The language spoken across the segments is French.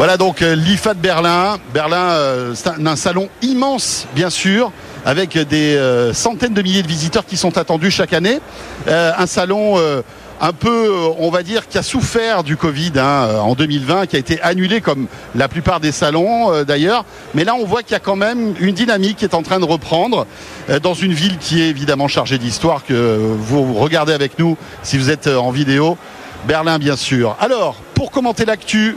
Voilà donc euh, l'IFA de Berlin. Berlin, euh, c'est un, salon immense, bien sûr, avec des euh, centaines de milliers de visiteurs qui sont attendus chaque année. Un salon un peu, on va dire, qui a souffert du Covid hein, en 2020, qui a été annulé comme la plupart des salons d'ailleurs. Mais là, on voit qu'il y a quand même une dynamique qui est en train de reprendre dans une ville qui est évidemment chargée d'histoire que vous regardez avec nous si vous êtes en vidéo. Berlin, bien sûr. Alors, pour commenter l'actu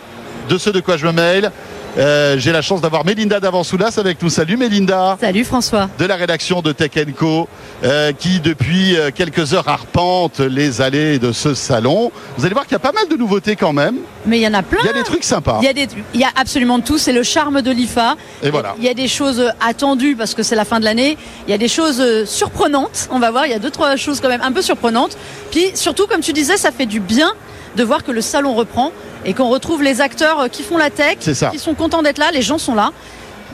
de ce de quoi je me mêle, euh, j'ai la chance d'avoir Mélinda Davansoulas avec nous. Salut Mélinda Salut François. de la rédaction de Tech Co, euh, qui depuis euh, quelques heures arpente les allées de ce salon. Vous allez voir qu'il y a pas mal de nouveautés quand même. Mais il y en a plein. Il y a des trucs sympas. Il y a, des, il y a absolument tout, c'est le charme de l'IFA. Et voilà. Il y a des choses attendues parce que c'est la fin de l'année. Il y a des choses surprenantes, on va voir. Il y a deux, trois choses quand même un peu surprenantes. Puis surtout, comme tu disais, ça fait du bien de voir que le salon reprend et qu'on retrouve les acteurs qui font la tech, C'est ça. qui sont contents d'être là. Les gens sont là.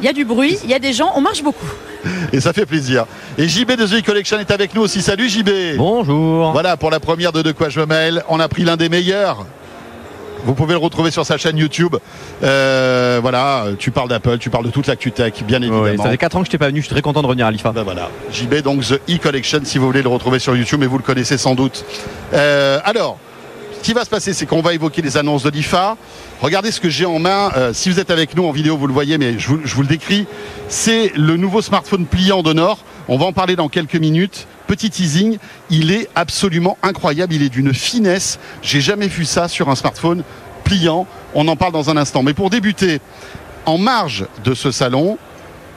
Il y a du bruit, il y a des gens, on marche beaucoup. Et ça fait plaisir. Et JB de The Collection est avec nous aussi. Salut JB Bonjour. Voilà pour la première de De quoi je me mêle. On a pris l'un des meilleurs. Vous pouvez le retrouver sur sa chaîne YouTube. Euh, voilà, tu parles d'Apple, tu parles de toute l'actu tech, bien évidemment. Ça fait 4 ans que je t'ai pas venu, je suis très content de revenir à l'IFA. Ben voilà, JB donc The E-Collection si vous voulez le retrouver sur YouTube, mais vous le connaissez sans doute. Euh, alors, ce qui va se passer, c'est qu'on va évoquer les annonces de l'IFA. Regardez ce que j'ai en main. Euh, si vous êtes avec nous en vidéo, vous le voyez, mais je vous, le décris. C'est le nouveau smartphone pliant d'Honor. On va en parler dans quelques minutes. Petit teasing, il est absolument incroyable. Il est d'une finesse. J'ai jamais vu ça sur un smartphone pliant. On en parle dans un instant. Mais pour débuter, en marge de ce salon,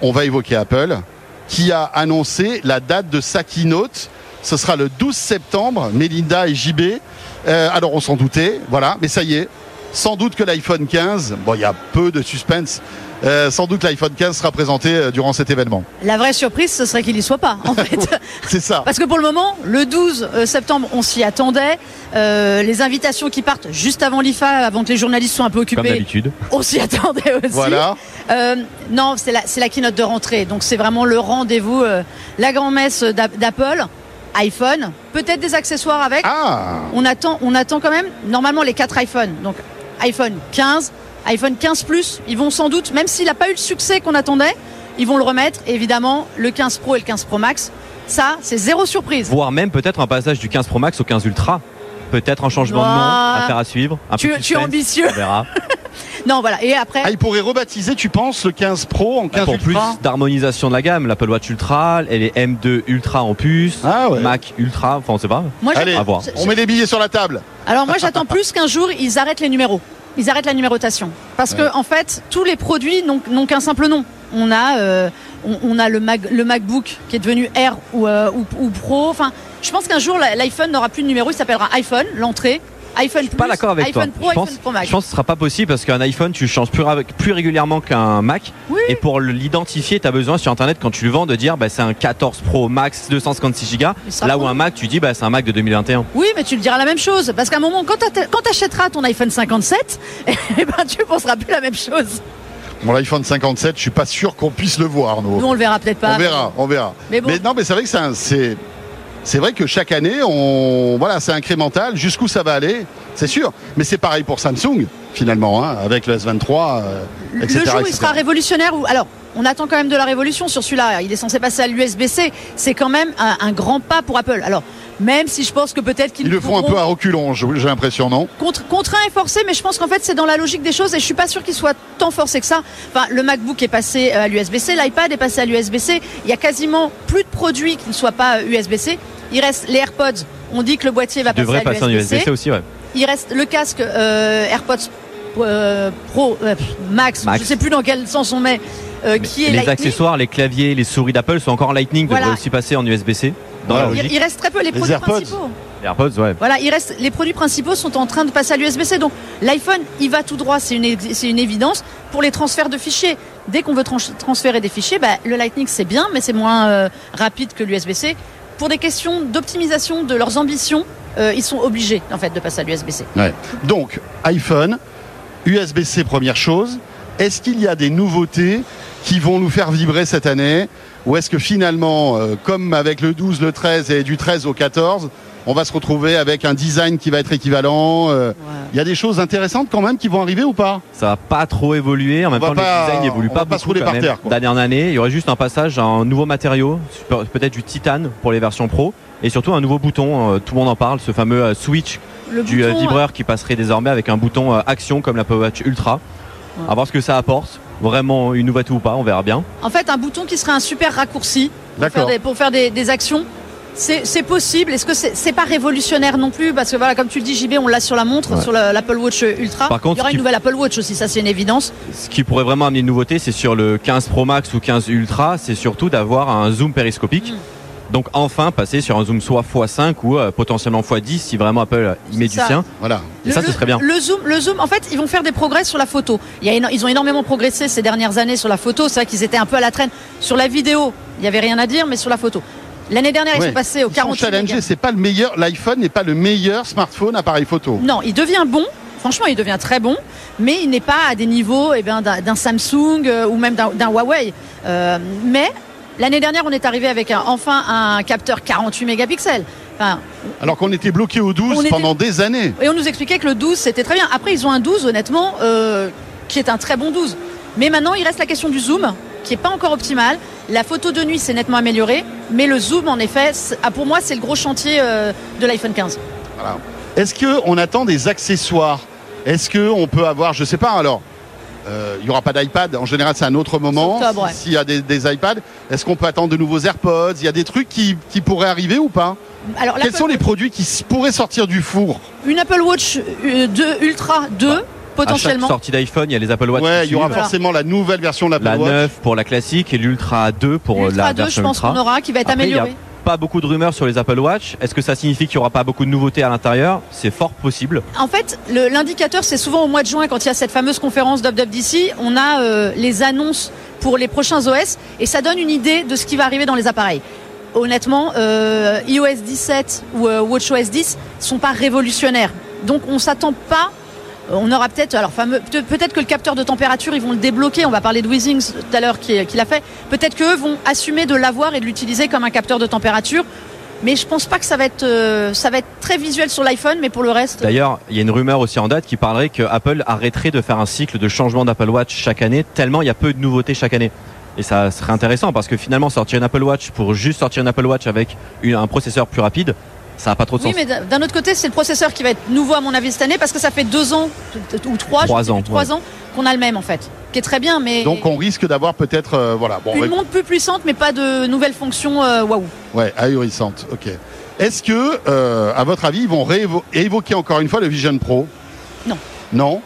on va évoquer Apple, qui a annoncé la date de sa keynote. Ce sera le 12 septembre, Melinda et JB. Euh, alors on s'en doutait, voilà, mais ça y est. Sans doute que l'iPhone 15, bon, il y a peu de suspense. euh, sans doute l'iPhone 15 sera présenté euh, durant cet événement. La vraie surprise, ce serait qu'il y soit pas, en fait. C'est ça. Parce que pour le moment, le 12 euh, septembre, on s'y attendait. Euh, les invitations qui partent juste avant l'IFA, avant que les journalistes soient un peu Comme occupés, d'habitude. on s'y attendait aussi. Voilà. Euh, non, c'est la, c'est la keynote de rentrée. Donc c'est vraiment le rendez-vous, euh, la grand-messe d'A- d'Apple, iPhone, peut-être des accessoires avec. Ah, On attend, on attend quand même normalement les quatre iPhones. Donc iPhone 15, iPhone 15 Plus, ils vont sans doute, même s'il n'a pas eu le succès qu'on attendait, ils vont le remettre. Évidemment, le 15 Pro et le 15 Pro Max, ça, c'est zéro surprise. Voire même peut-être un passage du 15 Pro Max au 15 Ultra. Peut-être un changement de nom, Ouah. affaire à suivre. Un Tu- peu tu es ambitieux. On verra. Non, voilà. Et après, ah, il pourrait rebaptiser, tu penses, le 15 Pro en 15 Pour plus d'harmonisation de la gamme, l'Apple Watch Ultra, elle est M2 Ultra en puce, Ah ouais. Mac Ultra, enfin on sait pas. moi, Allez, à voir. on met les billets sur la table. Alors moi j'attends plus qu'un jour ils arrêtent les numéros. Ils arrêtent la numérotation. Parce que en fait, tous les produits n'ont qu'un simple nom. On a, euh, on, on a le, Mac- le MacBook qui est devenu Air ou, euh, ou, ou Pro. Enfin, je pense qu'un jour l'iPhone n'aura plus de numéro. Il s'appellera iPhone, l'entrée. iPhone Plus, Pas d'accord avec iPhone toi. Pro, je, pense, iPhone Pro Max. je pense que ce sera pas possible parce qu'un iPhone tu le changes plus, régulièrement qu'un Mac. Oui. Et pour l'identifier, tu as besoin sur internet quand tu le vends de dire bah, c'est un 14 Pro Max 256 Go. Là où un Mac, tu dis bah, c'est un Mac de 2021. Oui, mais tu le diras la même chose. Parce qu'à un moment, quand tu achèteras ton iPhone 57, eh ben, tu penseras plus la même chose. Bon, l'iPhone 57, je suis pas sûr qu'on puisse le voir, nous. Nous, on le verra peut-être pas. On verra, on verra. Mais bon. non, mais c'est vrai que c'est un- c'est vrai que chaque année, on voilà, c'est incrémental. Jusqu'où ça va aller, c'est sûr. Mais c'est pareil pour Samsung finalement, hein, avec le S23, euh, Le jour où il sera révolutionnaire, ou alors on attend quand même de la révolution sur celui-là. Il est censé passer à l'USB-C. C'est quand même un, un grand pas pour Apple. Alors même si je pense que peut-être qu'ils Ils le font un peu à reculons, j'ai l'impression, non? Contre- contraint et forcé, mais je pense qu'en fait c'est dans la logique des choses et je suis pas sûr qu'il soit tant forcé que ça. Enfin, le MacBook est passé euh, à l'USB-C, l'iPad est passé à l'USB-C. Il y a quasiment plus de produits qui ne soient pas euh, USB-C. Il reste les AirPods. On dit que le boîtier va passer passer à en l'USB-C. USB-C aussi, ouais. Il reste le casque euh, AirPods euh, Pro euh, Max, Max. je sais plus dans quel sens on met, euh, qui est les Lightning. accessoires, les claviers, les souris d'Apple sont encore en Lightning, Voilà. devraient aussi passer en USB-C. Dans la logique. Il, il reste très peu les, Les produits AirPods. principaux. Les AirPods, ouais. Voilà, il reste les produits principaux sont en train de passer à l'USB-C. Donc l'iPhone, il va tout droit, c'est une c'est une évidence pour les transferts de fichiers. Dès qu'on veut trans- transférer des fichiers, bah, le Lightning c'est bien, mais c'est moins euh, rapide que l'USB-C. Pour des questions d'optimisation de leurs ambitions, euh, ils sont obligés en fait de passer à l'USB-C. Donc, iPhone, USB-C, première chose. Est-ce qu'il y a des nouveautés qui vont nous faire vibrer cette année? Ou est-ce que finalement, euh, comme avec le 12, le 13 et du 13 au 14, on va se retrouver avec un design qui va être équivalent. euh, Il y a des choses intéressantes quand même qui vont arriver ou pas? Ça va pas trop évoluer. En même temps, pas- le design n'évolue pas va pas se beaucoup rouler quand par même, terre, quoi. d'année en année. Il y aurait juste un passage à un nouveau matériau, peut-être du titane pour les versions pro, et surtout un nouveau bouton. euh, Tout le monde en parle, ce fameux euh, switch Le du bouton, vibreur qui passerait désormais avec un bouton action comme l'Apple Watch Ultra. Ouais. À voir ce que ça apporte. Vraiment une nouveauté ou pas, on verra bien. En fait, un bouton qui serait un super raccourci pour faire des, pour faire des, des actions. C'est possible. Est-ce que c'est pas révolutionnaire non plus Parce que voilà, comme tu le dis, JB, on l'a sur la montre, Ouais. sur la- l'Apple Watch Ultra. Par contre, Il y aura une qui- nouvelle Apple Watch aussi, ça c'est une évidence. Ce qui pourrait vraiment amener une nouveauté, c'est sur le 15 Pro Max ou 15 Ultra, c'est surtout d'avoir un zoom périscopique. Mm. Donc enfin passer sur un zoom soit x5 ou euh, potentiellement x10 si vraiment Apple y met du ça. sien. Voilà. Et ça, ce serait bien. Le zoom, le zoom, en fait, ils vont faire des progrès sur la photo. Il y a éno- ils ont énormément progressé ces dernières années sur la photo. C'est vrai qu'ils étaient un peu à la traîne. Sur la vidéo, il y avait rien à dire, mais sur la photo. L'année dernière, ils Ouais. sont passés au Ils sont 48 challengés. mégas. C'est pas le meilleur. L'iPhone n'est pas le meilleur smartphone appareil photo. Non, il devient bon. Franchement, il devient très bon, mais il n'est pas à des niveaux eh ben, d'un Samsung euh, ou même d'un Huawei. Euh, mais l'année dernière, on est arrivé avec un, enfin un capteur 48 mégapixels. Enfin, Alors qu'on était bloqué au 12 On était- pendant des années. et on nous expliquait que le 12, c'était très bien. Après, ils ont un 12, honnêtement, euh, qui est un très bon 12. Mais maintenant, il reste la question du zoom, qui est pas encore optimal. La photo de nuit s'est nettement améliorée, mais le zoom, en effet, ah, pour moi, c'est le gros chantier euh, de l'iPhone 15. Voilà. Est-ce que on attend des accessoires? Est-ce que on peut avoir, je sais pas. Alors, euh, il y aura pas d'iPad. En général, c'est un autre moment. Ouais. S'il y a des, des iPads, est-ce qu'on peut attendre de nouveaux AirPods? Il y a des trucs qui, qui pourraient arriver ou pas? Alors, Quels sont les produits qui pourraient sortir du four? Une Apple Watch euh, 2 Ultra 2, À chaque potentiellement. sortie d'iPhone, il y a les Apple Watch. Ouais, il y aura forcément la nouvelle version de la l'Apple Watch. 9 pour la classique et l'Ultra 2 pour euh, L'Ultra la 2, je version pense Ultra. qu'on aura, qui va être Après, il y a amélioré. pas beaucoup de rumeurs sur les Apple Watch. Est-ce que ça signifie qu'il n'y aura pas beaucoup de nouveautés à l'intérieur? C'est fort possible. En fait, l'indicateur, c'est souvent au mois de juin, quand il y a cette fameuse conférence d'UpDup on a euh, les annonces pour les prochains OS et ça donne une idée de ce qui va arriver dans les appareils. Honnêtement, euh, iOS 17 ou euh, WatchOS 10 sont pas révolutionnaires. Donc on s'attend pas. Euh, On aura peut-être, alors peut-être que le capteur de température, ils vont le débloquer. On va parler de Weezings tout à l'heure qui, l'a fait. Peut-être qu'eux vont assumer de l'avoir et de l'utiliser comme un capteur de température. Mais je pense pas que ça va être, euh, ça va être très visuel sur l'iPhone, mais pour le reste. D'ailleurs, il y a une rumeur aussi en date qui parlerait que Apple arrêterait de faire un cycle de changement d'Apple Watch chaque année, tellement il y a peu de nouveautés chaque année. Et ça serait intéressant parce que finalement, sortir une Apple Watch pour juste sortir une Apple Watch avec un processeur plus rapide, ça n'a pas trop de Oui, sens. mais d'un autre côté, c'est le processeur qui va être nouveau à mon avis cette année parce que ça fait deux ans ou trois, je Trois ans, trois ans qu'on a le même en fait, qui est très bien, mais Donc on risque d'avoir peut-être, euh, voilà, bon, une montre plus puissante, mais pas de nouvelles fonctions. euh, Waouh. ouais, ahurissante. Ok. Est-ce que, euh, à votre avis, ils vont réévo- évoquer encore une fois le Vision Pro? Non. Non?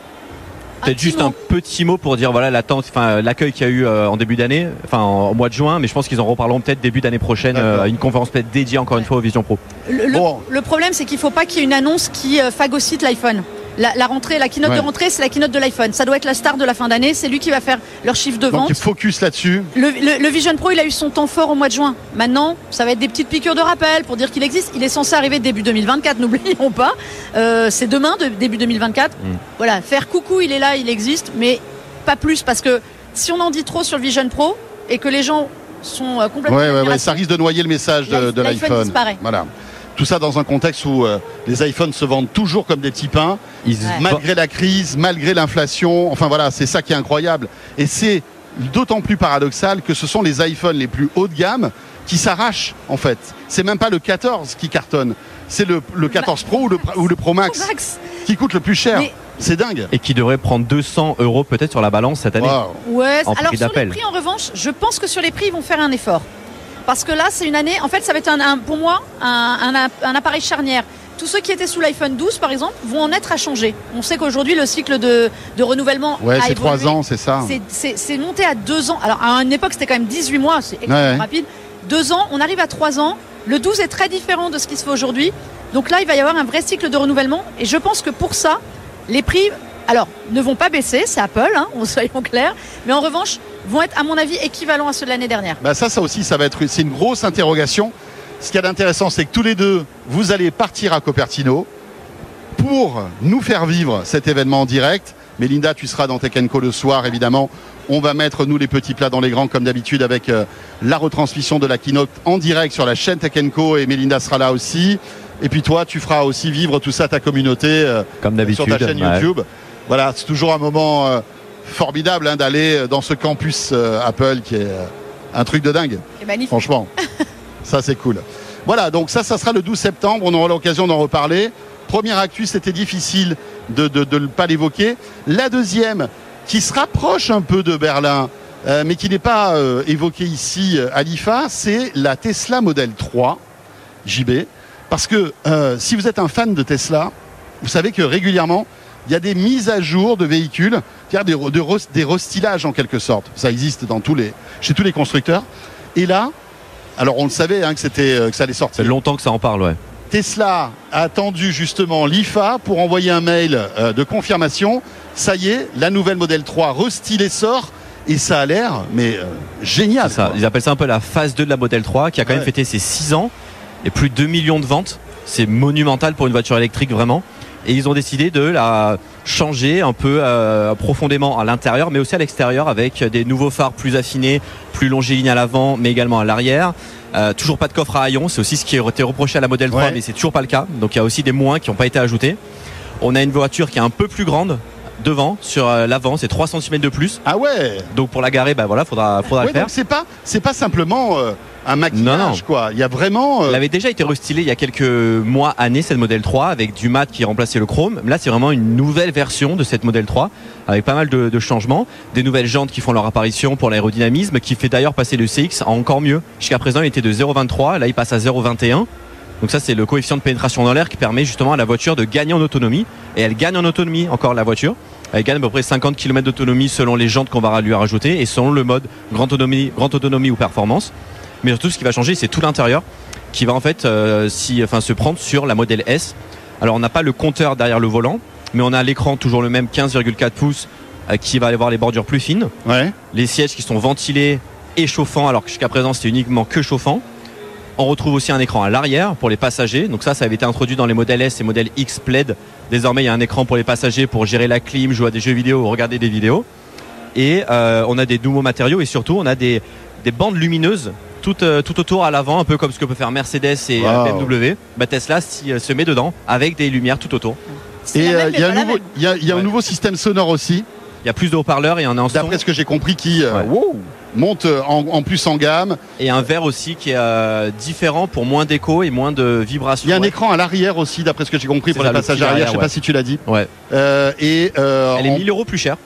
Peut-être juste un petit mot pour dire voilà l'attente, enfin l'accueil qu'il y a eu euh, en début d'année, enfin en- au mois de juin, mais je pense qu'ils en reparleront peut-être début d'année prochaine euh, une conférence peut-être dédiée encore une fois au Vision Pro. Le, le- Bon. le problème, c'est qu'il faut pas qu'il y ait une annonce qui euh, phagocyte l'iPhone. La, la rentrée, la keynote Ouais. de rentrée, c'est la keynote de l'iPhone. Ça doit être la star de la fin d'année. C'est lui qui va faire leur chiffre de Donc vente. focus là-dessus. Le, le- le Vision Pro, il a eu son temps fort au mois de juin. Maintenant, ça va être des petites piqûres de rappel pour dire qu'il existe. Il est censé arriver début 2024, n'oublions pas. Euh, c'est demain, de- début 2024. Mm. Voilà, faire coucou, il est là, il existe, mais pas plus parce que si on en dit trop sur le Vision Pro et que les gens sont euh, complètement. Ouais, ouais, ça risque de noyer le message de, l'iPhone- de l'iPhone l'iPhone. disparaît. Voilà. Tout ça dans un contexte où euh, les iPhones se vendent toujours comme des petits pains, Ils- Ouais. malgré la crise, malgré l'inflation. Enfin voilà, c'est ça qui est incroyable. Et c'est d'autant plus paradoxal que ce sont les iPhones les plus haut de gamme qui s'arrachent en fait. C'est même pas le 14 qui cartonne, c'est le, le 14 Pro ou le, ou le Pro Max Max. qui coûte le plus cher. Mais- C'est dingue. et qui devrait prendre 200 euros peut-être sur la balance cette année. Waouh. Ouais, En alors prix sur les prix en revanche, je pense que sur les prix ils vont faire un effort. Parce que là, c'est une année, en fait, ça va être un, un- pour moi un, appareil charnière. Tous ceux qui étaient sous l'iPhone 12, par exemple, vont en être à changer. On sait qu'aujourd'hui, le cycle de, de renouvellement Ouais, c'est évolué. trois ans, c'est ça. C'est- monté à deux ans. Alors, à une époque, c'était quand même 18 mois, c'est extrêmement Ouais. rapide. Deux ans, on arrive à trois ans. Le 12 est très différent de ce qui se fait aujourd'hui. Donc là, il va y avoir un vrai cycle de renouvellement. Et je pense que pour ça, les prix, alors, ne vont pas baisser, c'est Apple, hein, soyons clairs. Mais en revanche, vont être, à mon avis, équivalents à ceux de l'année dernière. Bah ça, ça aussi, ça va être c'est une grosse interrogation. Ce qu'il y a d'intéressant, c'est que tous les deux, vous allez partir à Cupertino pour nous faire vivre cet événement en direct. Mélinda, tu seras dans Tech Co le soir, évidemment. On va mettre, nous, les petits plats dans les grands, comme d'habitude, avec euh, la retransmission de la keynote en direct sur la chaîne Tech Co. Et Mélinda sera là aussi. Et puis toi, tu feras aussi vivre tout ça ta communauté euh, Comme sur ta chaîne ouais. YouTube. Voilà, c'est toujours un moment euh, formidable hein, d'aller dans ce campus euh, Apple qui est euh, un truc de dingue. C'est magnifique. Franchement, ça c'est cool. Voilà, donc ça, ça sera le 12 septembre. On aura l'occasion d'en reparler. Première actu, c'était difficile de de, de ne pas l'évoquer. La deuxième, qui se rapproche un peu de Berlin, euh, mais qui n'est pas euh, évoquée ici euh, à l'IFA, c'est la Tesla Model 3 JB. Parce que si vous êtes un fan de Tesla, vous savez que régulièrement, il y a des mises à jour de véhicules, c'est-à-dire des, de des restylages en quelque sorte. Ça existe dans tous les, chez tous les constructeurs. Et là, alors on le savait hein, que, c'était, euh, que ça allait C'est sortir. longtemps que ça en parle, ouais. Tesla a attendu justement l'IFA pour envoyer un mail euh, de confirmation. Ça y est, la nouvelle Model 3 restylée sort et ça a l'air mais euh, génial. C'est ça. Ils appellent ça un peu la phase 2 de la Model 3 qui a quand même fêté ses 6 ans et plus de 2 millions de ventes. C'est monumental pour une voiture électrique vraiment. Et ils ont décidé de la changer un peu euh, profondément à l'intérieur mais aussi à l'extérieur avec des nouveaux phares plus affinés, plus longiligne à l'avant mais également à l'arrière. Euh, toujours pas de coffre à haillons, c'est aussi ce qui a été reproché à la Model 3 Ouais. mais c'est toujours pas le cas. Donc il y a aussi des moins qui n'ont pas été ajoutés. On a une voiture qui est un peu plus grande devant sur euh, l'avant, c'est 3 cm de plus. Ah ouais. Donc pour la garer, bah voilà, faudra faudra Ouais, le faire. donc c'est pas c'est pas simplement un maquillage Non, non. quoi. Il y a vraiment euh, Elle avait déjà été restylée il y a quelques mois, années, cette modèle 3, avec du mat qui remplaçait le chrome. Là, c'est vraiment une nouvelle version de cette modèle 3, avec pas mal de, de changements. Des nouvelles jantes qui font leur apparition pour l'aérodynamisme, qui fait d'ailleurs passer le CX à encore mieux. Jusqu'à présent, il était de 0,23, là, il passe à 0,21. Donc ça, c'est le coefficient de pénétration dans l'air qui permet justement à la voiture de gagner en autonomie. Et elle gagne en autonomie encore la voiture. Elle gagne à peu près 50 km d'autonomie selon les jantes qu'on va lui rajouter et selon le mode grande autonomie, grande autonomie ou performance. Mais surtout, ce qui va changer, c'est tout l'intérieur qui va en fait euh, si, enfin, se prendre sur la modèle S. Alors, on n'a pas le compteur derrière le volant, mais on a l'écran toujours le même 15,4 pouces euh, qui va avoir les bordures plus fines, ouais. les sièges qui sont ventilés et chauffants, alors que jusqu'à présent c'était uniquement que chauffant. On retrouve aussi un écran à l'arrière pour les passagers. Donc ça, ça avait été introduit dans les modèles S et modèles X Plaid. Désormais, il y a un écran pour les passagers pour gérer la clim, jouer à des jeux vidéo ou regarder des vidéos. Et euh, on a des nouveaux matériaux et surtout, on a des, des bandes lumineuses tout, euh, tout autour à l'avant, un peu comme ce que peut faire Mercedes et euh, Wow. BMW. Bah, Tesla euh, se met dedans avec des lumières tout autour. Et euh, il y a un nouveau même. il y a, il y a un Ouais. nouveau système sonore aussi. Il y a plus de haut-parleurs et on a D'après ce que j'ai compris qui euh, Ouais. wow, monte euh, en, en plus en gamme. et un verre aussi qui est euh, différent pour moins d'écho et moins de vibrations. Il y a un Ouais. écran à l'arrière aussi, d'après ce que j'ai compris pour ça, les le passagers petit arrière. arrière, Je sais ouais. pas si tu l'as dit. Ouais. Euh, et euh, Elle est en- 1000 euros plus chère.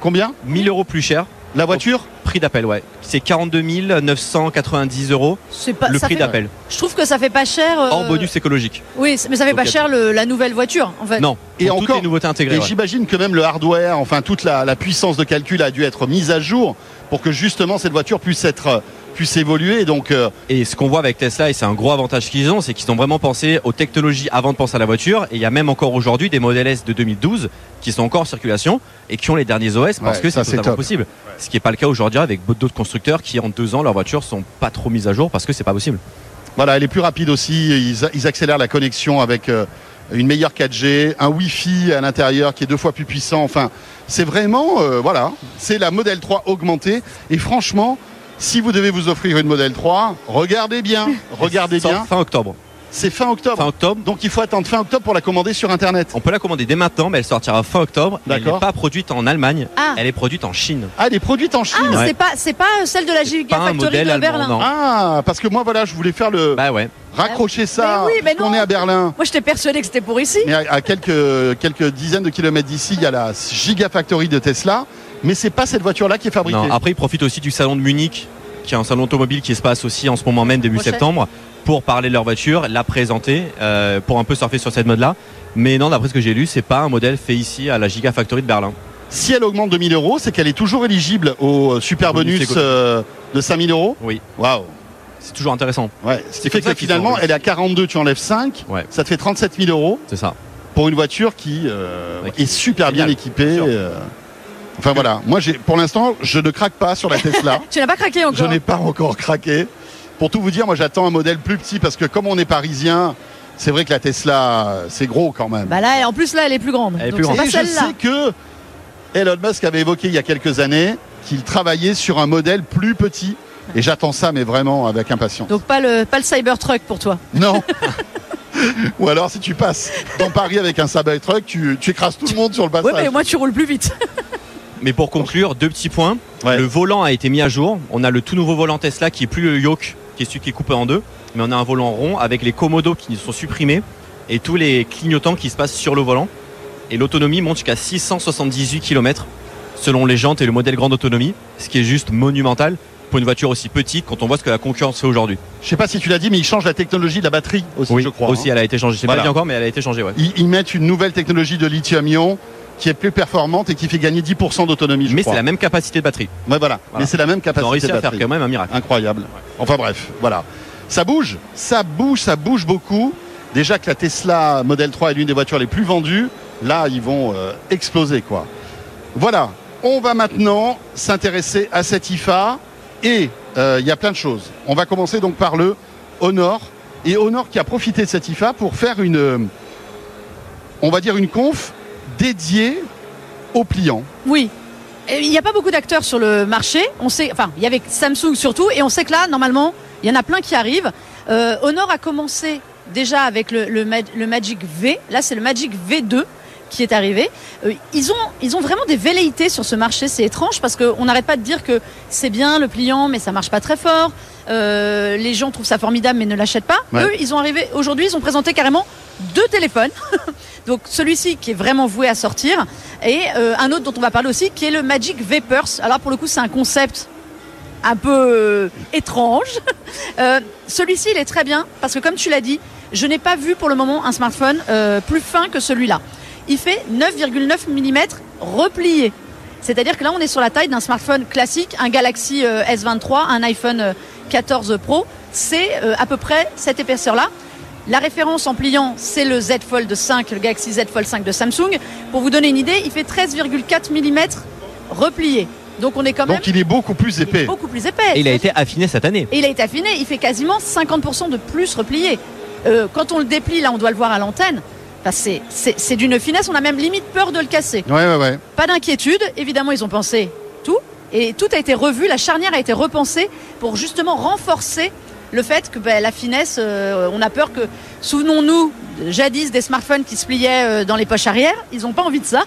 combien? 1000 euros plus cher. La voiture Prix d'appel, ouais. C'est 42 990 euros C'est pas, le prix d'appel. Je trouve que ça fait pas cher. euh, Hors bonus écologique. Oui, mais ça fait Donc, pas cher le- la nouvelle voiture, en fait. Non. Et pour toutes encore- les nouveautés intégrées. Et ouais. j'imagine que même le hardware, enfin toute la, la puissance de calcul a dû être mise à jour pour que justement cette voiture puisse être euh, puisse évoluer. Donc euh, Et ce qu'on voit avec Tesla, et c'est un gros avantage qu'ils ont, c'est qu'ils ont vraiment pensé aux technologies avant de penser à la voiture. Et il y a même encore aujourd'hui des modèles S de 2012 qui sont encore en circulation et qui ont les derniers OS parce Ouais, que c'est totalement possible. Ce qui n'est pas le cas aujourd'hui avec d'autres constructeurs qui en deux ans leurs voitures sont pas trop mises à jour parce que c'est pas possible. voilà, elle est plus rapide aussi. Ils, ils accélèrent la connexion avec euh, une meilleure 4G, un Wi-Fi à l'intérieur qui est deux fois plus puissant. Enfin, c'est vraiment euh, voilà, c'est la Model 3 augmentée. Et franchement, si vous devez vous offrir une Model 3, regardez bien, regardez bien. Fin octobre. C'est fin octobre. Fin octobre. Donc il faut attendre fin octobre pour la commander sur Internet. On peut la commander dès maintenant, mais elle sortira fin octobre. Elle n'est pas produite en Allemagne, Ah. elle est produite en Chine. Ah, elle est produite en Chine. Ah, Ouais. c'est pas, c'est pas celle de la pas un Gigafactory modèle de allemand, Berlin. non. Ah, parce que moi voilà, je voulais faire le Bah ouais. raccrocher ça. Mais oui, mais on est à Berlin. Moi, j'étais persuadé que c'était pour ici. Mais à, à quelques quelques dizaines de kilomètres d'ici, il y a la Gigafactory de Tesla. Mais c'est pas cette voiture-là qui est fabriquée. Non, après, ils profitent aussi du salon de Munich, qui est un salon automobile qui se passe aussi en ce moment même, début Prochaine. septembre, pour parler de leur voiture, la présenter, euh, pour un peu surfer sur cette mode-là. Mais non, d'après ce que j'ai lu, c'est pas un modèle fait ici à la Gigafactory de Berlin. Si elle augmente de 1000 euros, c'est qu'elle est toujours éligible au euh, super Bonus euh, de 5000 euros? Oui, Waouh. c'est toujours intéressant. Ouais. Ce qui C'est fait que finalement, elle est à 42, tu enlèves 5. Ouais. Ça te fait 37 000 euros C'est ça. pour une voiture qui euh, Ouais, qui est super bien équipée. Enfin voilà. Moi, j'ai, pour l'instant, je ne craque pas sur la Tesla. Tu n'as pas craqué Je encore. n'ai pas encore craqué. Pour tout vous dire, moi j'attends un modèle plus petit parce que comme on est parisien, c'est vrai que la Tesla, c'est gros quand même. Bah là, en plus, là, elle est plus grande. Elle est plus grande. pas Et je celle-là. sais que Elon Musk avait évoqué il y a quelques années qu'il travaillait sur un modèle plus petit. Et j'attends ça, mais vraiment avec impatience. Donc, pas le, pas le Cybertruck pour toi. Non. Ou alors, si tu passes dans Paris avec un Cybertruck, tu, tu écrases tout le monde sur le passage. Ouais, mais moi tu roules plus vite. Mais pour conclure, deux petits points. Ouais. Le volant a été mis à jour. On a le tout nouveau volant Tesla qui est plus le yoke, qui est celui qui est coupé en deux. Mais on a un volant rond avec les commodos qui sont supprimés et tous les clignotants qui se passent sur le volant. Et l'autonomie monte jusqu'à 678 km selon les jantes et le modèle grande autonomie, ce qui est juste monumental pour une voiture aussi petite quand on voit ce que la concurrence fait aujourd'hui. Je sais pas si tu l'as dit, mais ils changent la technologie de la batterie aussi, je crois. aussi hein. elle a été changée. Je sais Voilà. pas dit encore, mais elle a été changée. Ouais. Ils, ils mettent une nouvelle technologie de lithium-ion qui est plus performante et qui fait gagner 10% d'autonomie, Mais c'est la même capacité de batterie. Ouais, voilà. Voilà. Mais c'est la même capacité réussi de à faire batterie. quand même un miracle. Incroyable. Enfin bref, voilà. Ça bouge, ça bouge, ça bouge beaucoup. Déjà que la Tesla Model 3 est l'une des voitures les plus vendues, là ils vont euh, exploser quoi. Voilà, on va maintenant s'intéresser à cette IFA et euh, il y a plein de choses. On va commencer donc par le Honor et Honor qui a profité de cette IFA pour faire une, on va dire une conf dédiée aux pliants. Oui. Il n'y a pas beaucoup d'acteurs sur le marché. On sait, enfin, il y avait Samsung surtout, et on sait que là, normalement, il y en a plein qui arrivent. Euh, Honor a commencé déjà avec le Magic V. Là, c'est le Magic V2 qui est arrivé. Euh, ils ont, ils ont vraiment des velléités sur ce marché. C'est étrange parce qu'on n'arrête pas de dire que c'est bien le pliant, mais ça marche pas très fort. Euh, les gens trouvent ça formidable, mais ne l'achètent pas. Ouais. Eux, ils ont arrivé aujourd'hui, ils ont présenté carrément deux téléphones. Donc celui-ci qui est vraiment voué à sortir et euh, un autre dont on va parler aussi qui est le Magic Vapors. Alors pour le coup c'est un concept un peu euh, étrange. Euh, celui-ci il est très bien parce que comme tu l'as dit, je n'ai pas vu pour le moment un smartphone plus fin que celui-là. Il fait 9,9 mm replié. C'est-à-dire que là on est sur la taille d'un smartphone classique, un Galaxy euh, S23, un iPhone 14 Pro. C'est euh, à peu près cette épaisseur-là. La référence en pliant, c'est le Z Fold 5, le Galaxy Z Fold 5 de Samsung. Pour vous donner une idée, il fait 13,4 mm replié. Donc on est quand même Donc il est beaucoup plus il est épais. beaucoup plus épais. Et il a été affiné cette année. Et il a été affiné, il fait quasiment 50% de plus replié. Euh, quand on le déplie, là on doit le voir à l'antenne, enfin, c'est- d'une finesse, on a même limite peur de le casser. Ouais, ouais, ouais. Pas d'inquiétude, évidemment ils ont pensé et tout a été revu, la charnière a été repensée pour justement renforcer le fait que ben, la finesse, euh, on a peur que, souvenons-nous, jadis des smartphones qui se pliaient euh, dans les poches arrière, ils n'ont pas envie de ça.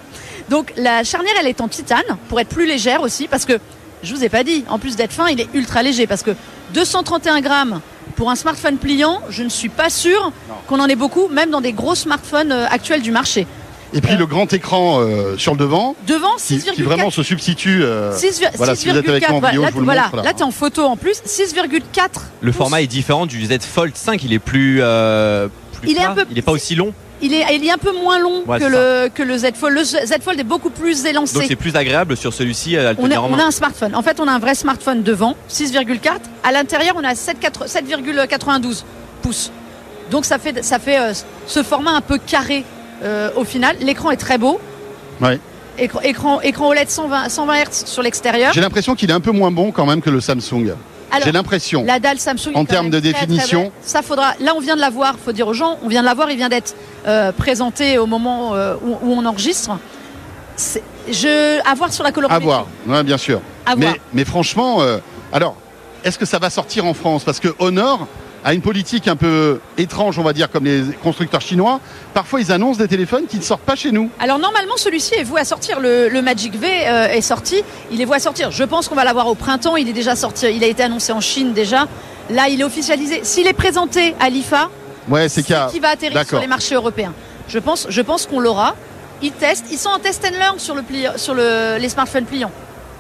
Donc la charnière, elle est en titane pour être plus légère aussi, parce que je vous ai pas dit, en plus d'être fin, il est ultra léger, parce que 231 grammes pour un smartphone pliant, je ne suis pas sûr qu'on en ait beaucoup, même dans des gros smartphones euh, actuels du marché. Et puis le grand écran euh, sur le devant, Devant, qui, 6,4 qui vraiment se substitue. euh, 6, voilà, si vous êtes avec moi en 6,4, vidéo, voilà, je vous le voilà, montre, là. là, t'es en photo en plus, 6,4. Le pouces. format est différent du Z Fold 5. Il est plus. euh, plus Il est plat. un peu- Il est pas aussi long. Il est, il est un peu moins long Ouais, que, le, que le Z Fold. Le Z Fold est beaucoup plus Donc élancé. c'est plus agréable sur celui-ci à le On, est- tenir en on main. a un smartphone. En fait, on a un vrai smartphone devant, 6,4. À l'intérieur, on a 7,4 7,92 pouces. Donc ça fait, ça fait euh, ce format un peu carré euh, au final. L'écran est très beau. Ouais. Écran, écran, écran OLED 120, 120 Hz sur l'extérieur. J'ai l'impression qu'il est un peu moins bon quand même que le Samsung. J'ai l'impression. La dalle Samsung. En termes de très, définition. ça faudra. Là, on vient de la voir. Faut dire aux gens, on vient de la voir. Il vient d'être euh, présenté au moment euh, où, où on enregistre. Je à voir sur la À colorimétrie. voir, ouais, bien sûr. À voir. Mais, mais franchement, euh, alors, est-ce que ça va sortir en France? Parce que Honor a une politique un peu étrange, on va dire, comme les constructeurs chinois. Parfois, ils annoncent des téléphones qui ne sortent pas chez nous. Alors normalement, celui-ci est voué à sortir. Le, le Magic V euh, est sorti. Il est voué à sortir. Je pense qu'on va l'avoir au printemps. Il est déjà sorti. Il a été annoncé en Chine déjà. Là, il est officialisé. S'il est présenté à l'IFA, Ouais, c'est qu'il va atterrir sur les marchés européens. Je pense, je pense qu'on l'aura. Ils testent, ils sont en test and learn sur, le pli- sur le- les smartphones pliants.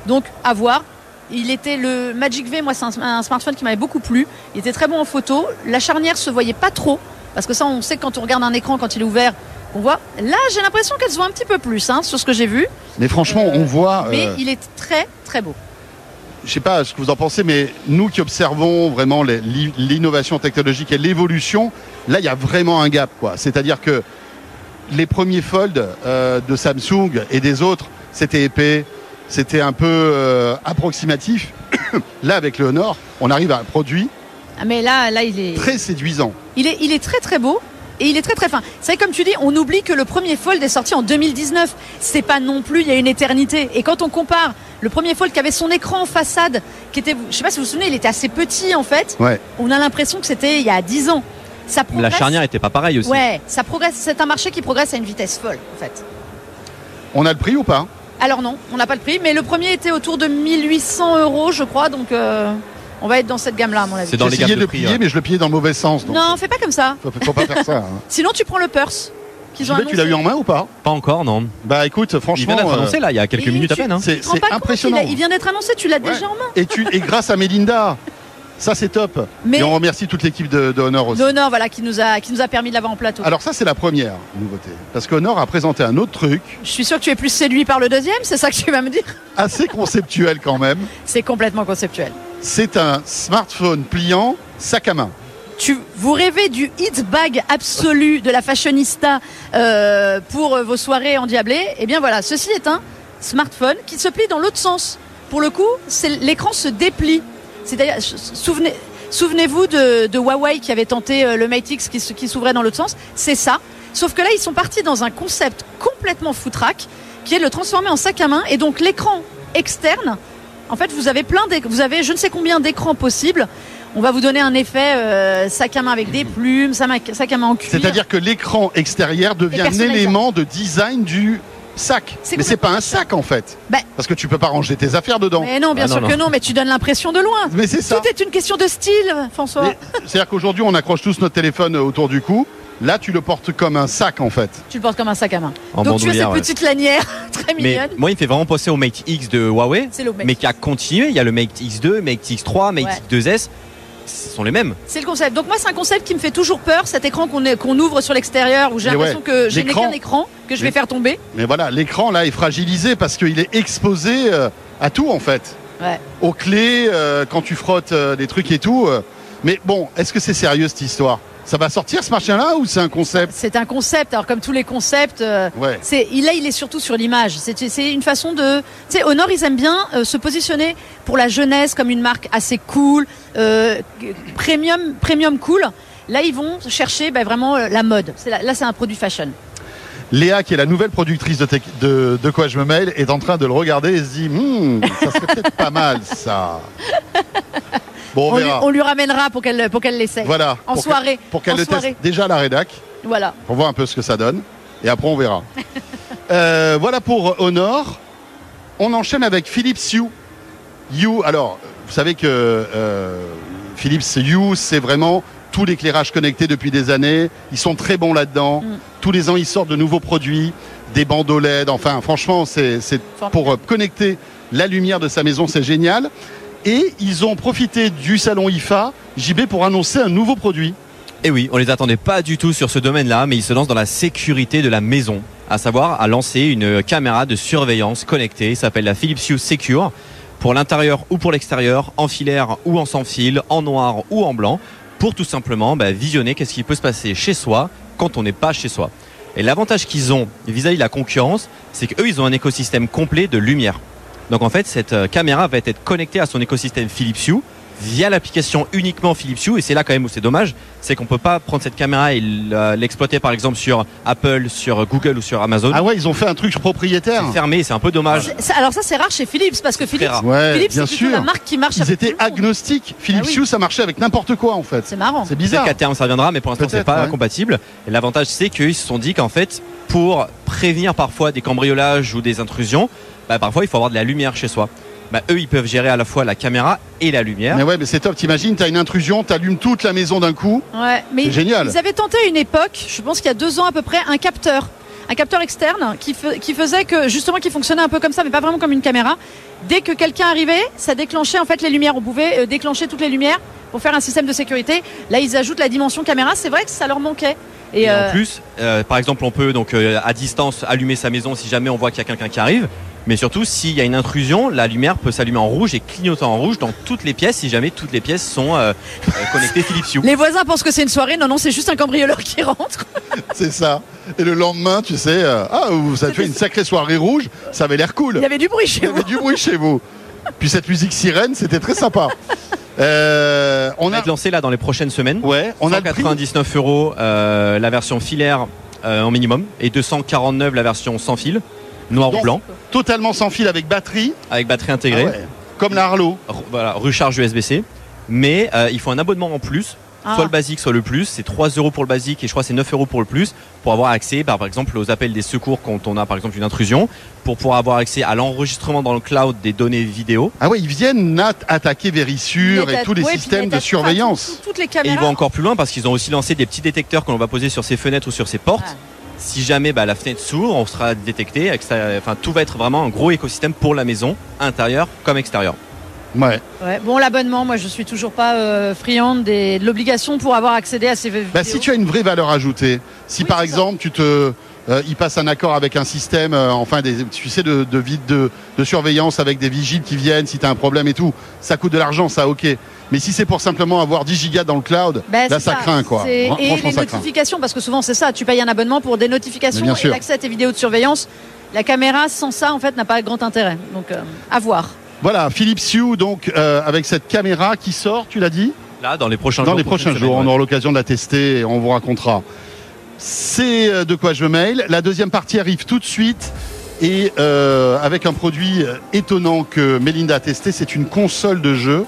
Donc, à voir. Il était le Magic V, moi, c'est un, un smartphone qui m'avait beaucoup plu. Il était très bon en photo. La charnière se voyait pas trop. Parce que ça, on sait que quand on regarde un écran, quand il est ouvert, on voit. Là, j'ai l'impression qu'elle se voit un petit peu plus, hein, sur ce que j'ai vu. Mais franchement, on voit. Mais euh, il est très, très beau. je sais pas ce que vous en pensez, mais nous qui observons vraiment l'innovation technologique et l'évolution, là, il y a vraiment un gap, quoi. C'est-à-dire que les premiers Fold euh, de Samsung et des autres, c'était épais, c'était un peu euh, approximatif. là, avec le Honor, on arrive à un produit Ah, Mais là, là, il est. très séduisant. Il est, il est très très beau et il est très très fin. C'est vrai, comme tu dis, on oublie que le premier Fold est sorti en 2019. C'est pas non plus il y a une éternité. Et quand on compare le premier Fold qui avait son écran en façade, qui était, je sais pas si vous vous souvenez, il était assez petit en fait. Ouais. On a l'impression que c'était il y a 10 ans. ça La charnière était pas pareille aussi. Ouais, ça progresse. C'est un marché qui progresse à une vitesse folle, en fait. On a le prix ou pas? Alors non, on n'a pas le prix, mais le premier était autour de 1800 euros, je crois, donc euh, on va être dans cette gamme-là, à mon avis. C'est dans les gammes de de prix. plier, ouais. mais je le pliais dans le mauvais sens. Donc Non, fais pas comme ça. faut, faut pas faire ça. hein. Sinon, tu prends le purse. qu'ils ont tu l'as eu en main ou pas? Pas encore, non. Bah écoute, Il franchement, vient d'être euh, annoncé là, il y a quelques minutes à peine. hein. c'est il, impressionnant. a- il vient d'être annoncé, tu l'as Ouais. déjà en main. Et, tu, et grâce à Melinda, ça c'est top. Mais- Et on remercie toute l'équipe de, de Honor aussi. D'honneur, voilà, qui nous a, qui nous a permis de l'avoir en plateau. Alors ça c'est la première nouveauté. Parce qu'Honor a présenté un autre truc, Je suis sûr que tu es plus séduit par le deuxième, c'est ça que tu vas me dire? Assez conceptuel quand même. C'est complètement conceptuel. C'est un smartphone pliant sac à main. Tu, vous rêvez du hit bag absolu de la fashionista euh, pour euh, vos soirées endiablées? Eh bien voilà, ceci est un smartphone qui se plie dans l'autre sens. Pour le coup, l'écran se déplie. C'est-à-dire, souvenez, souvenez-vous de, de Huawei qui avait tenté euh, le Mate X qui, s'ouvrait dans l'autre sens? C'est ça. Sauf que là, ils sont partis dans un concept complètement foutraque, qui est de le transformer en sac à main. Et donc l'écran externe, en fait, vous avez plein vous avez je ne sais combien d'écrans possibles. On va vous donner un effet euh, sac à main avec des plumes, sac à- main en cuir. C'est-à-dire que l'écran extérieur devient un élément de design du sac. C'est Mais c'est pas un sac en fait. Bah- Parce que tu peux pas ranger tes affaires dedans. Mais non, bien Ah non, sûr non. que non, mais tu donnes l'impression de loin. Mais c'est ça. Tout est une question de style, François. C'est-à-dire qu'aujourd'hui on accroche tous notre téléphone autour du cou. Là tu le portes comme un sac en fait. Tu le portes comme un sac à main. En Donc tu as cette ouais. petite lanière très Mais mignonne. moi, il me fait vraiment penser au Mate X de Huawei, C'est le mec. mais qui a continué. Il y a le Mate X2, Mate X3, Mate Ouais. X2S. Ce sont les mêmes. C'est le concept. Donc moi, c'est un concept qui me fait toujours peur, cet écran qu'on ouvre sur l'extérieur, où j'ai l'impression ouais, que je n'ai qu'un écran, que je vais Mais- faire tomber. Mais voilà, l'écran là est fragilisé parce qu'il est exposé euh, à tout en fait. Ouais. Aux clés, euh, quand tu frottes euh, des trucs et tout. Mais bon, est-ce que c'est sérieux cette histoire? Ça va sortir ce machin-là ou c'est un concept C'est un concept. Alors comme tous les concepts, euh, Ouais. c'est là il est surtout sur l'image. C'est c'est une façon de. Tu sais, Honor ils aiment bien euh, se positionner pour la jeunesse comme une marque assez cool, euh, premium, premium cool. Là ils vont chercher bah, vraiment la mode. Là, c'est un produit fashion. Léa, qui est la nouvelle productrice de, de, de quoi je me mail, est en train de le regarder et se dit Hmm, ça serait peut-être pas mal ça. Bon, on, On lui, verra. on lui ramènera pour qu'elle pour qu'elle l'essaye. Voilà. En pour soirée. Pour qu'elle le soirée. teste déjà à la rédac, Voilà. pour voir un peu ce que ça donne. Et après, on verra. Euh, voilà pour Honor. On enchaîne avec Philips Hue. Hue, alors, vous savez que euh, Philips Hue, c'est vraiment tout l'éclairage connecté depuis des années. Ils sont très bons là-dedans. Mm. Tous les ans, ils sortent de nouveaux produits, des bandeaux LED. Enfin, franchement, c'est c'est pour euh, connecter la lumière de sa maison, c'est génial. Et ils ont profité du salon IFA, JB, pour annoncer un nouveau produit. Et oui, on les attendait pas du tout sur ce domaine-là, mais ils se lancent dans la sécurité de la maison, à savoir à lancer une caméra de surveillance connectée, s'appelle la Philips Hue Secure, pour l'intérieur ou pour l'extérieur, en filaire ou en sans fil, en noir ou en blanc, pour tout simplement bah, visionner qu'est-ce qui peut se passer chez soi quand on n'est pas chez soi. Et l'avantage qu'ils ont vis-à-vis de la concurrence, c'est qu'eux, ils ont un écosystème complet de lumière. Donc en fait, cette euh, caméra va être connectée à son écosystème Philips Hue via l'application uniquement Philips Hue. Et c'est là quand même où c'est dommage, c'est qu'on peut pas prendre cette caméra et l- l'exploiter par exemple sur Apple, sur Google ou sur Amazon. Ah ouais, ils ont fait un truc propriétaire. C'est fermé, c'est un peu dommage. Ça- Alors ça c'est rare chez Philips parce que Philips. Ouais, Philips bien sûr. la marque qui marche Ils avec étaient tout le monde. agnostiques. Philips Ah oui. Hue, ça marchait avec n'importe quoi en fait. C'est marrant. C'est bizarre. qu'à terme ça viendra, mais pour l'instant c'est pas ouais. compatible. Et l'avantage c'est qu'ils se sont dit qu'en fait, pour prévenir parfois des cambriolages ou des intrusions, bah, parfois il faut avoir de la lumière chez soi. Bah, eux ils peuvent gérer à la fois la caméra et la lumière. Mais ouais, mais c'est top. T'imagines, t'as une intrusion, t'allumes toute la maison d'un coup. Ouais, mais C'est génial. Ils avaient tenté à une époque, je pense qu'il y a deux ans à peu près, un capteur, un capteur externe qui, fe- qui faisait que justement qui fonctionnait un peu comme ça, mais pas vraiment comme une caméra. Dès que quelqu'un arrivait, ça déclenchait en fait les lumières. On pouvait euh, déclencher toutes les lumières pour faire un système de sécurité. Là, ils ajoutent la dimension caméra. C'est vrai que ça leur manquait. Et, Et euh, en plus, euh, par exemple, on peut donc euh, à distance allumer sa maison si jamais on voit qu'il y a quelqu'un qui arrive. Mais surtout, s'il y a une intrusion, la lumière peut s'allumer en rouge et clignoter en rouge dans toutes les pièces si jamais toutes les pièces sont euh, euh, connectées Philips Hue. les voisins pensent que c'est une soirée. Non, non, c'est juste un cambrioleur qui rentre. C'est ça. Et le lendemain, tu sais, euh, ah, vous avez fait une sacrée soirée rouge. Ça avait l'air cool. Il y avait du bruit chez Il y vous. avait du bruit chez vous. Puis cette musique sirène, c'était très sympa. Euh, On on va a, être lancé là dans les prochaines semaines. ouais, on a le prix. 199 euros la version filaire euh, en minimum et 249 la version sans fil, noir ou blanc, totalement sans fil avec batterie. avec batterie intégrée, Ah ouais. Comme la Harlow. voilà, recharge USB-C. Mais euh, il faut un abonnement en plus Ah. soit le basique, soit le plus. C'est 3 euros pour le basique et je crois que c'est 9 euros pour le plus pour avoir accès, bah, par exemple, aux appels des secours quand on a par exemple une intrusion, pour pouvoir avoir accès à l'enregistrement dans le cloud des données vidéo. Ah ouais, ils viennent attaquer Verisure et tous les ouais, systèmes de surveillance. tout- tout- Toutes les Et ils vont encore plus loin parce qu'ils ont aussi lancé des petits détecteurs que l'on va poser sur ses fenêtres ou sur ses portes. Ouais. Si jamais bah, la fenêtre s'ouvre, on sera détecté. avec ça- Enfin, tout va être vraiment un gros écosystème pour la maison, intérieur comme extérieur. Ouais. Ouais. Bon, l'abonnement, moi, je suis toujours pas euh, friande des- de l'obligation pour avoir accédé à ces vidéos. Bah, si tu as une vraie valeur ajoutée, si Oui, par ça. exemple tu te, euh, il passe un accord avec un système, euh, enfin des, tu sais de, de, vide- de, de surveillance avec des vigiles qui viennent, si tu as un problème et tout, ça coûte de l'argent, ça ok. Mais si c'est pour simplement avoir 10 gigas dans le cloud, Ben, là ça, craint quoi. Et les notifications, parce que souvent c'est ça, tu payes un abonnement pour des notifications et l'accès à tes vidéos de surveillance. La caméra, sans ça, en fait, n'a pas grand intérêt. Donc, euh, à voir. Voilà, Philips Hue donc euh, avec cette caméra qui sort, tu l'as dit? Là, dans les prochains Dans jours. les prochaines prochains jours, on aura l'occasion de la tester et on vous racontera. C'est euh, de quoi je mail. La deuxième partie arrive tout de suite et euh, avec un produit euh, étonnant que Melinda a testé, c'est une console de jeu.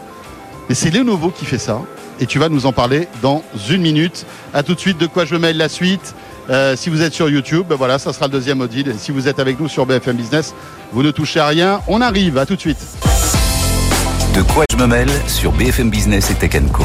Et c'est Lenovo qui fait ça. Et tu vas nous en parler dans une minute. À tout de suite, de quoi je mail la suite. Si vous êtes sur YouTube, ben voilà, ça sera le deuxième audit. Et si vous êtes avec nous sur BFM Business, vous ne touchez à rien. On arrive, à tout de suite. De quoi je me mêle sur BFM Business et Tech Co.